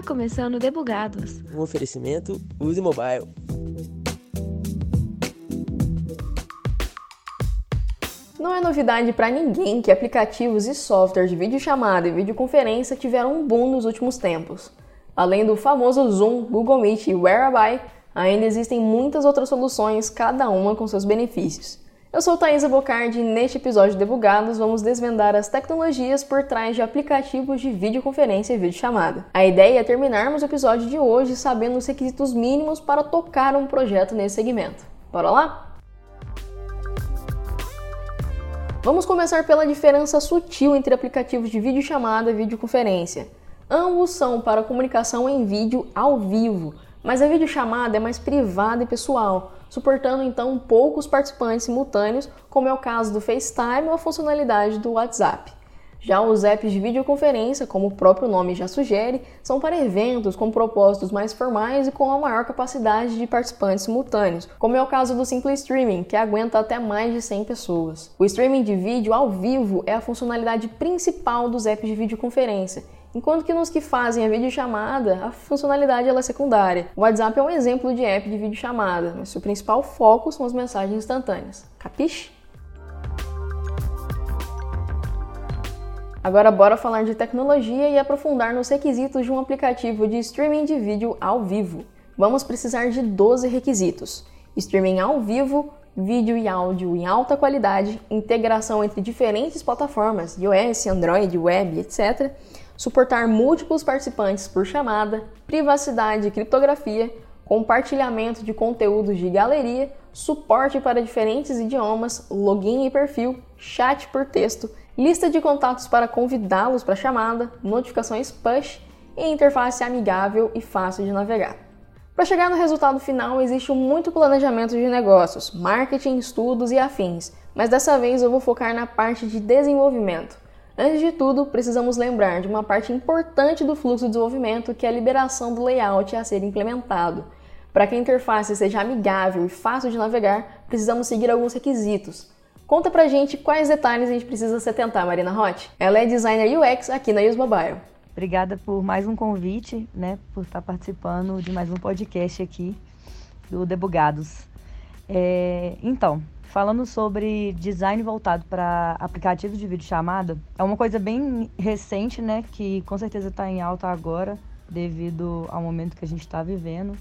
Está começando Debugados. Um oferecimento Use Mobile. Não é novidade para ninguém que aplicativos e softwares de videochamada e videoconferência tiveram um boom nos últimos tempos. Além do famoso Zoom, Google Meet e Whereby, ainda existem muitas outras soluções, cada uma com seus benefícios. Eu sou Thaisa Bocardi e neste episódio de Debugados vamos desvendar as tecnologias por trás de aplicativos de videoconferência e videochamada. A ideia é terminarmos o episódio de hoje sabendo os requisitos mínimos para tocar um projeto nesse segmento. Bora lá? Vamos começar pela diferença sutil entre aplicativos de videochamada e videoconferência. Ambos são para comunicação em vídeo ao vivo, mas a videochamada é mais privada e pessoal, suportando então poucos participantes simultâneos, como é o caso do FaceTime ou a funcionalidade do WhatsApp. Já os apps de videoconferência, como o próprio nome já sugere, são para eventos com propósitos mais formais e com a maior capacidade de participantes simultâneos, como é o caso do Simple Streaming, que aguenta até mais de 100 pessoas. O streaming de vídeo ao vivo é a funcionalidade principal dos apps de videoconferência Enquanto que nos que fazem a videochamada, a funcionalidade é secundária. O WhatsApp é um exemplo de app de videochamada, mas seu principal foco são as mensagens instantâneas. Capiche? Agora bora falar de tecnologia e aprofundar nos requisitos de um aplicativo de streaming de vídeo ao vivo. Vamos precisar de 12 requisitos: streaming ao vivo, vídeo e áudio em alta qualidade, integração entre diferentes plataformas, iOS, Android, web, etc suportar múltiplos participantes por chamada, privacidade e criptografia, compartilhamento de conteúdos de galeria, suporte para diferentes idiomas, login e perfil, chat por texto, lista de contatos para convidá-los para chamada, notificações push e interface amigável e fácil de navegar. Para chegar no resultado final, existe muito planejamento de negócios, marketing, estudos e afins, mas dessa vez eu vou focar na parte de desenvolvimento. Antes de tudo, precisamos lembrar de uma parte importante do fluxo de desenvolvimento, que é a liberação do layout a ser implementado. Para que a interface seja amigável e fácil de navegar, precisamos seguir alguns requisitos. Conta pra gente quais detalhes a gente precisa se atentar, Marina Hot. Ela é designer UX aqui na Use Mobile. Obrigada por mais um convite, né, por estar participando de mais um podcast aqui do Debugados. É, então, falando sobre design voltado para aplicativos de videochamada, é uma coisa bem recente, né, que com certeza está em alta agora, devido ao momento que a gente está vivendo.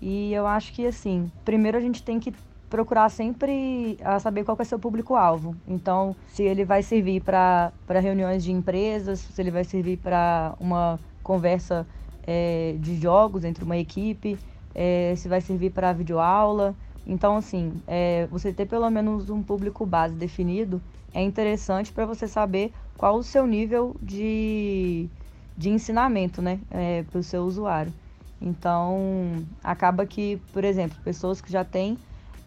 E eu acho que, assim, primeiro a gente tem que procurar sempre a saber qual é seu público-alvo. Então, se ele vai servir para reuniões de empresas, se ele vai servir para uma conversa é, de jogos entre uma equipe, é, se vai servir para videoaula. Então, assim, é, você ter pelo menos um público base definido é interessante para você saber qual o seu nível de, de ensinamento, né, é, para o seu usuário. Então, acaba que, por exemplo, pessoas que já têm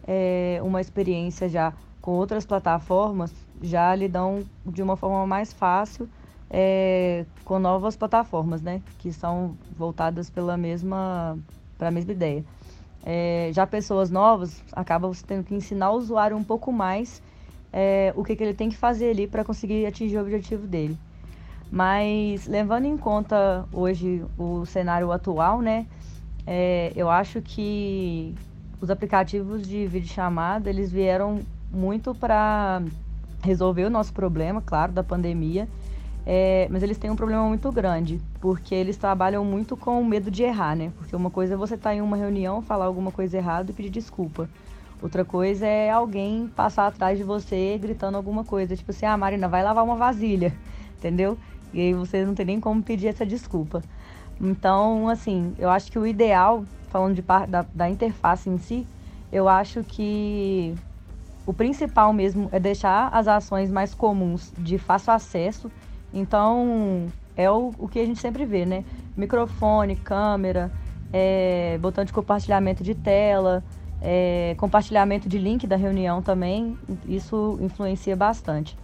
é, uma experiência já com outras plataformas já lidam de uma forma mais fácil é, com novas plataformas, né, que são voltadas pela mesma, para a mesma ideia. É, já pessoas novas, acaba você tendo que ensinar o usuário um pouco mais é, o que, que ele tem que fazer ali para conseguir atingir o objetivo dele. Mas levando em conta hoje o cenário atual, né, é, eu acho que os aplicativos de videochamada eles vieram muito para resolver o nosso problema, claro, da pandemia é, mas eles têm um problema muito grande, porque eles trabalham muito com o medo de errar, né? Porque uma coisa é você estar tá em uma reunião, falar alguma coisa errada e pedir desculpa. Outra coisa é alguém passar atrás de você gritando alguma coisa, tipo assim, ah, Marina, vai lavar uma vasilha, entendeu? E aí você não tem nem como pedir essa desculpa. Então, assim, eu acho que o ideal, falando de da, da interface em si, eu acho que o principal mesmo é deixar as ações mais comuns de fácil acesso então, é o, o que a gente sempre vê, né? Microfone, câmera, é, botão de compartilhamento de tela, é, compartilhamento de link da reunião também, isso influencia bastante.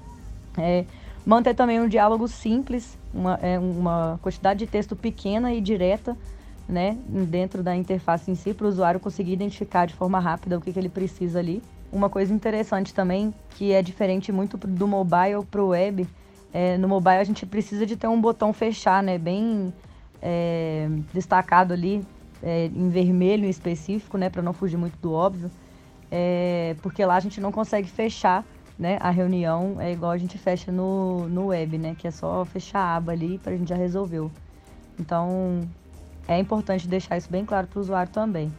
É, manter também um diálogo simples, uma, é, uma quantidade de texto pequena e direta, né, dentro da interface em si, para o usuário conseguir identificar de forma rápida o que, que ele precisa ali. Uma coisa interessante também, que é diferente muito do mobile para o web, é, no mobile a gente precisa de ter um botão fechar, né? Bem é, destacado ali é, em vermelho em específico, né, para não fugir muito do óbvio, é, porque lá a gente não consegue fechar né, a reunião, é igual a gente fecha no, no web, né, que é só fechar a aba ali para a gente já resolveu. Então, é importante deixar isso bem claro para o usuário também.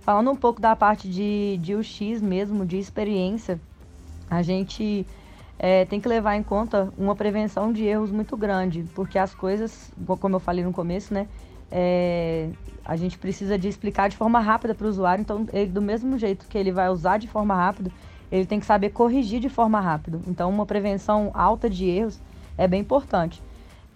Falando um pouco da parte de, de UX mesmo, de experiência, a gente é, tem que levar em conta uma prevenção de erros muito grande, porque as coisas, como eu falei no começo, né, é, a gente precisa de explicar de forma rápida para o usuário, então ele, do mesmo jeito que ele vai usar de forma rápida, ele tem que saber corrigir de forma rápida. Então, uma prevenção alta de erros é bem importante.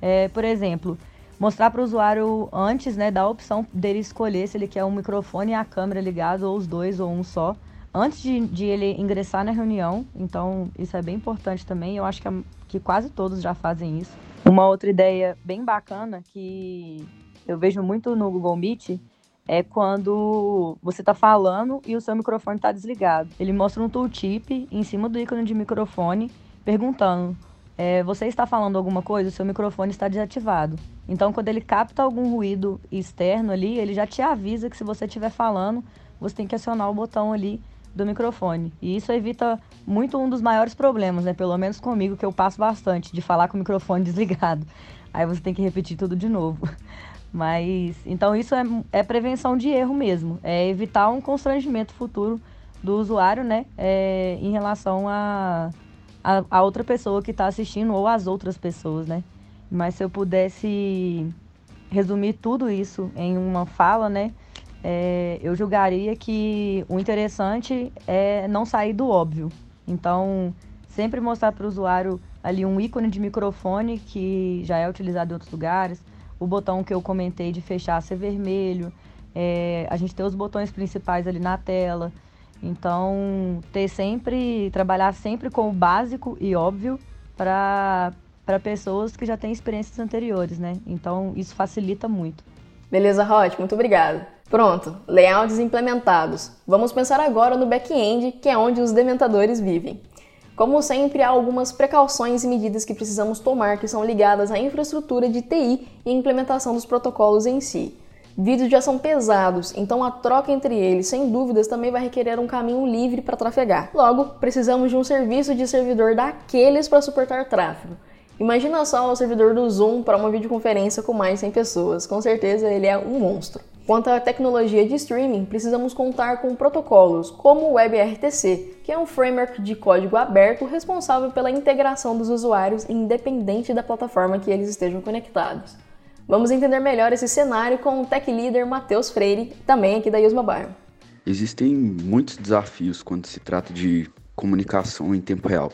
É, por exemplo, mostrar para o usuário antes, né, da opção dele escolher se ele quer um microfone e a câmera ligado, ou os dois, ou um só, antes de, de ele ingressar na reunião. Então, isso é bem importante também. Eu acho que, que quase todos já fazem isso. Uma outra ideia bem bacana que eu vejo muito no Google Meet é quando você está falando e o seu microfone está desligado. Ele mostra um tooltip em cima do ícone de microfone, perguntando: é, você está falando alguma coisa? O seu microfone está desativado. Então, quando ele capta algum ruído externo ali, ele já te avisa que se você estiver falando, você tem que acionar o botão ali do microfone. E isso evita muito um dos maiores problemas, né? Pelo menos comigo, que eu passo bastante, de falar com o microfone desligado. Aí você tem que repetir tudo de novo. Mas, então isso é, é prevenção de erro mesmo. É evitar um constrangimento futuro do usuário, né? É, em relação a, a, a outra pessoa que está assistindo ou as outras pessoas, né? Mas se eu pudesse resumir tudo isso em uma fala, né? É, eu julgaria que o interessante é não sair do óbvio. Então, sempre mostrar para o usuário ali um ícone de microfone que já é utilizado em outros lugares, o botão que eu comentei de fechar ser vermelho, é, a gente ter os botões principais ali na tela. Então, ter sempre, trabalhar sempre com o básico e óbvio para para pessoas que já têm experiências anteriores, né? Então isso facilita muito. Beleza, Rod, muito obrigado. Pronto, layouts implementados. Vamos pensar agora no back-end, que é onde os dementadores vivem. Como sempre, há algumas precauções e medidas que precisamos tomar que são ligadas à infraestrutura de TI e implementação dos protocolos em si. Vídeos já são pesados, então a troca entre eles, sem dúvidas, também vai requerer um caminho livre para trafegar. Logo, precisamos de um serviço de servidor daqueles para suportar tráfego. Imagina só o servidor do Zoom para uma videoconferência com mais de 100 pessoas. Com certeza ele é um monstro. Quanto à tecnologia de streaming, precisamos contar com protocolos como o WebRTC, que é um framework de código aberto responsável pela integração dos usuários independente da plataforma que eles estejam conectados. Vamos entender melhor esse cenário com o tech leader Matheus Freire, também aqui da Use Mobile. Existem muitos desafios quando se trata de comunicação em tempo real.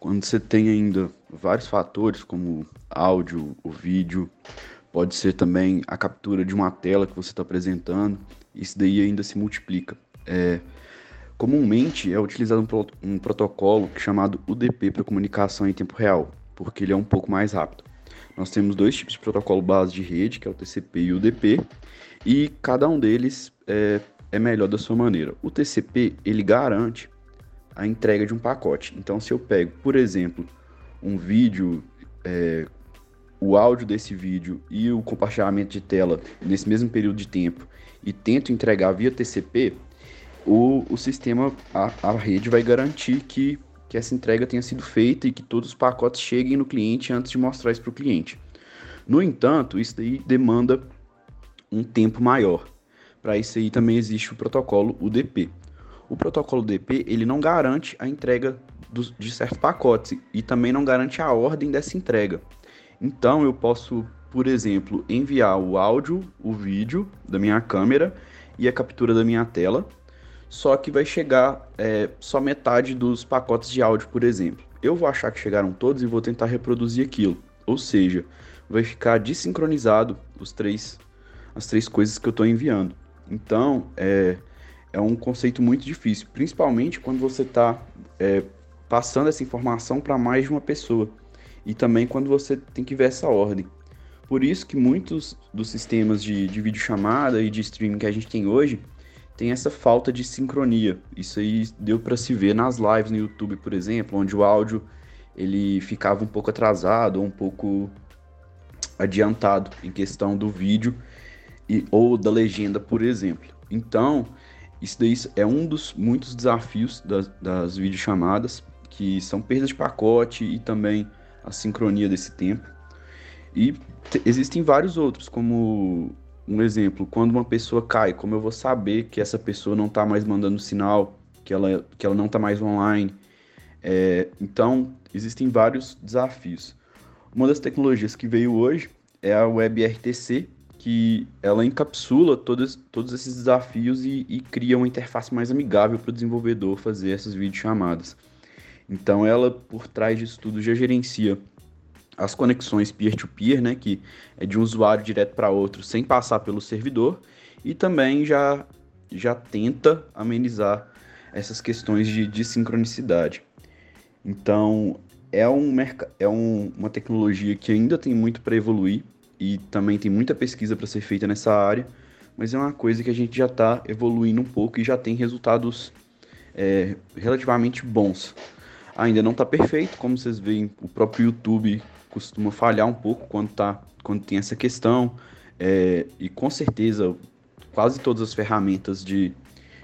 Quando você tem ainda vários fatores, como áudio, o vídeo, pode ser também a captura de uma tela que você está apresentando, isso daí ainda se multiplica. É, comumente é utilizado um, um protocolo chamado UDP para comunicação em tempo real, porque ele é um pouco mais rápido. Nós temos dois tipos de protocolo base de rede, que é o TCP e o UDP, e cada um deles é, é melhor da sua maneira. O TCP ele garante a entrega de um pacote. Então, se eu pego, por exemplo, um vídeo, é, o áudio desse vídeo e o compartilhamento de tela nesse mesmo período de tempo e tento entregar via TCP, o, o sistema, a, a rede vai garantir que, que essa entrega tenha sido feita e que todos os pacotes cheguem no cliente antes de mostrar isso para o cliente. No entanto, isso daí demanda um tempo maior. Para isso aí também existe o protocolo UDP. O protocolo DP ele não garante a entrega dos, de certos pacotes e também não garante a ordem dessa entrega. Então eu posso, por exemplo, enviar o áudio, o vídeo da minha câmera e a captura da minha tela, só que vai chegar é, só metade dos pacotes de áudio, por exemplo. Eu vou achar que chegaram todos e vou tentar reproduzir aquilo. Ou seja, vai ficar desincronizado os três, as três coisas que eu estou enviando. Então, é, é um conceito muito difícil, principalmente quando você está é, passando essa informação para mais de uma pessoa e também quando você tem que ver essa ordem. Por isso que muitos dos sistemas de, de videochamada e de streaming que a gente tem hoje tem essa falta de sincronia. Isso aí deu para se ver nas lives no YouTube, por exemplo, onde o áudio ele ficava um pouco atrasado ou um pouco adiantado em questão do vídeo e, ou da legenda, por exemplo. Então, isso daí é um dos muitos desafios das, das videochamadas, que são perda de pacote e também a sincronia desse tempo. E existem vários outros, como um exemplo, quando uma pessoa cai, como eu vou saber que essa pessoa não está mais mandando sinal, que ela, que ela não está mais online. É, então, existem vários desafios. Uma das tecnologias que veio hoje é a WebRTC, que ela encapsula todos, todos esses desafios e, e cria uma interface mais amigável para o desenvolvedor fazer essas videochamadas. Então, ela, por trás disso tudo, já gerencia as conexões peer-to-peer, -peer, né, que é de um usuário direto para outro sem passar pelo servidor, e também já, já tenta amenizar essas questões de, de sincronicidade. Então, é, um, é um, uma tecnologia que ainda tem muito para evoluir e também tem muita pesquisa para ser feita nessa área, mas é uma coisa que a gente já está evoluindo um pouco e já tem resultados é, relativamente bons. Ainda não está perfeito, como vocês veem, o próprio YouTube costuma falhar um pouco quando, tá, quando tem essa questão. É, e com certeza, quase todas as ferramentas de,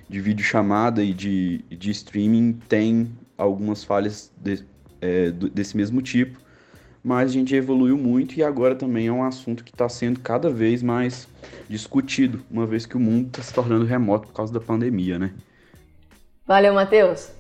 de videochamada e de, de streaming têm algumas falhas de, é, desse mesmo tipo. Mas a gente evoluiu muito e agora também é um assunto que está sendo cada vez mais discutido, uma vez que o mundo está se tornando remoto por causa da pandemia, né? Valeu, Matheus!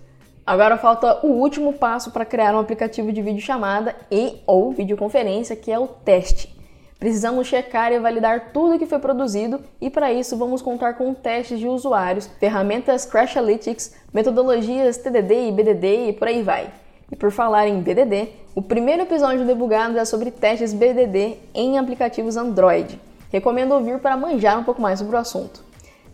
Agora falta o último passo para criar um aplicativo de videochamada e ou videoconferência, que é o teste. Precisamos checar e validar tudo que foi produzido e para isso vamos contar com testes de usuários, ferramentas Crashlytics, metodologias TDD e BDD e por aí vai. E por falar em BDD, o primeiro episódio do Debugado é sobre testes BDD em aplicativos Android. Recomendo ouvir para manjar um pouco mais sobre o assunto.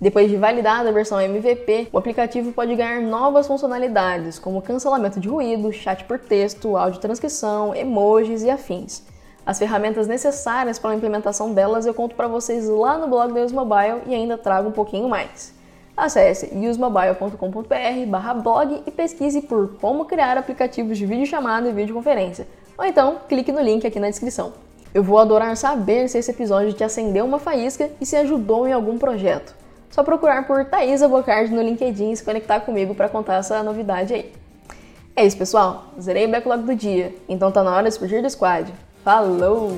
Depois de validada a versão MVP, o aplicativo pode ganhar novas funcionalidades, como cancelamento de ruído, chat por texto, áudio transcrição, emojis e afins. As ferramentas necessárias para a implementação delas eu conto para vocês lá no blog da Usmobile e ainda trago um pouquinho mais. Acesse usmobile.com.br blog e pesquise por como criar aplicativos de videochamada e videoconferência. Ou então, clique no link aqui na descrição. Eu vou adorar saber se esse episódio te acendeu uma faísca e se ajudou em algum projeto. Só procurar por Thaisa Bocardi no LinkedIn e se conectar comigo para contar essa novidade aí. É isso, pessoal. Zerei o backlog do dia, então tá na hora de fugir do squad. Falou!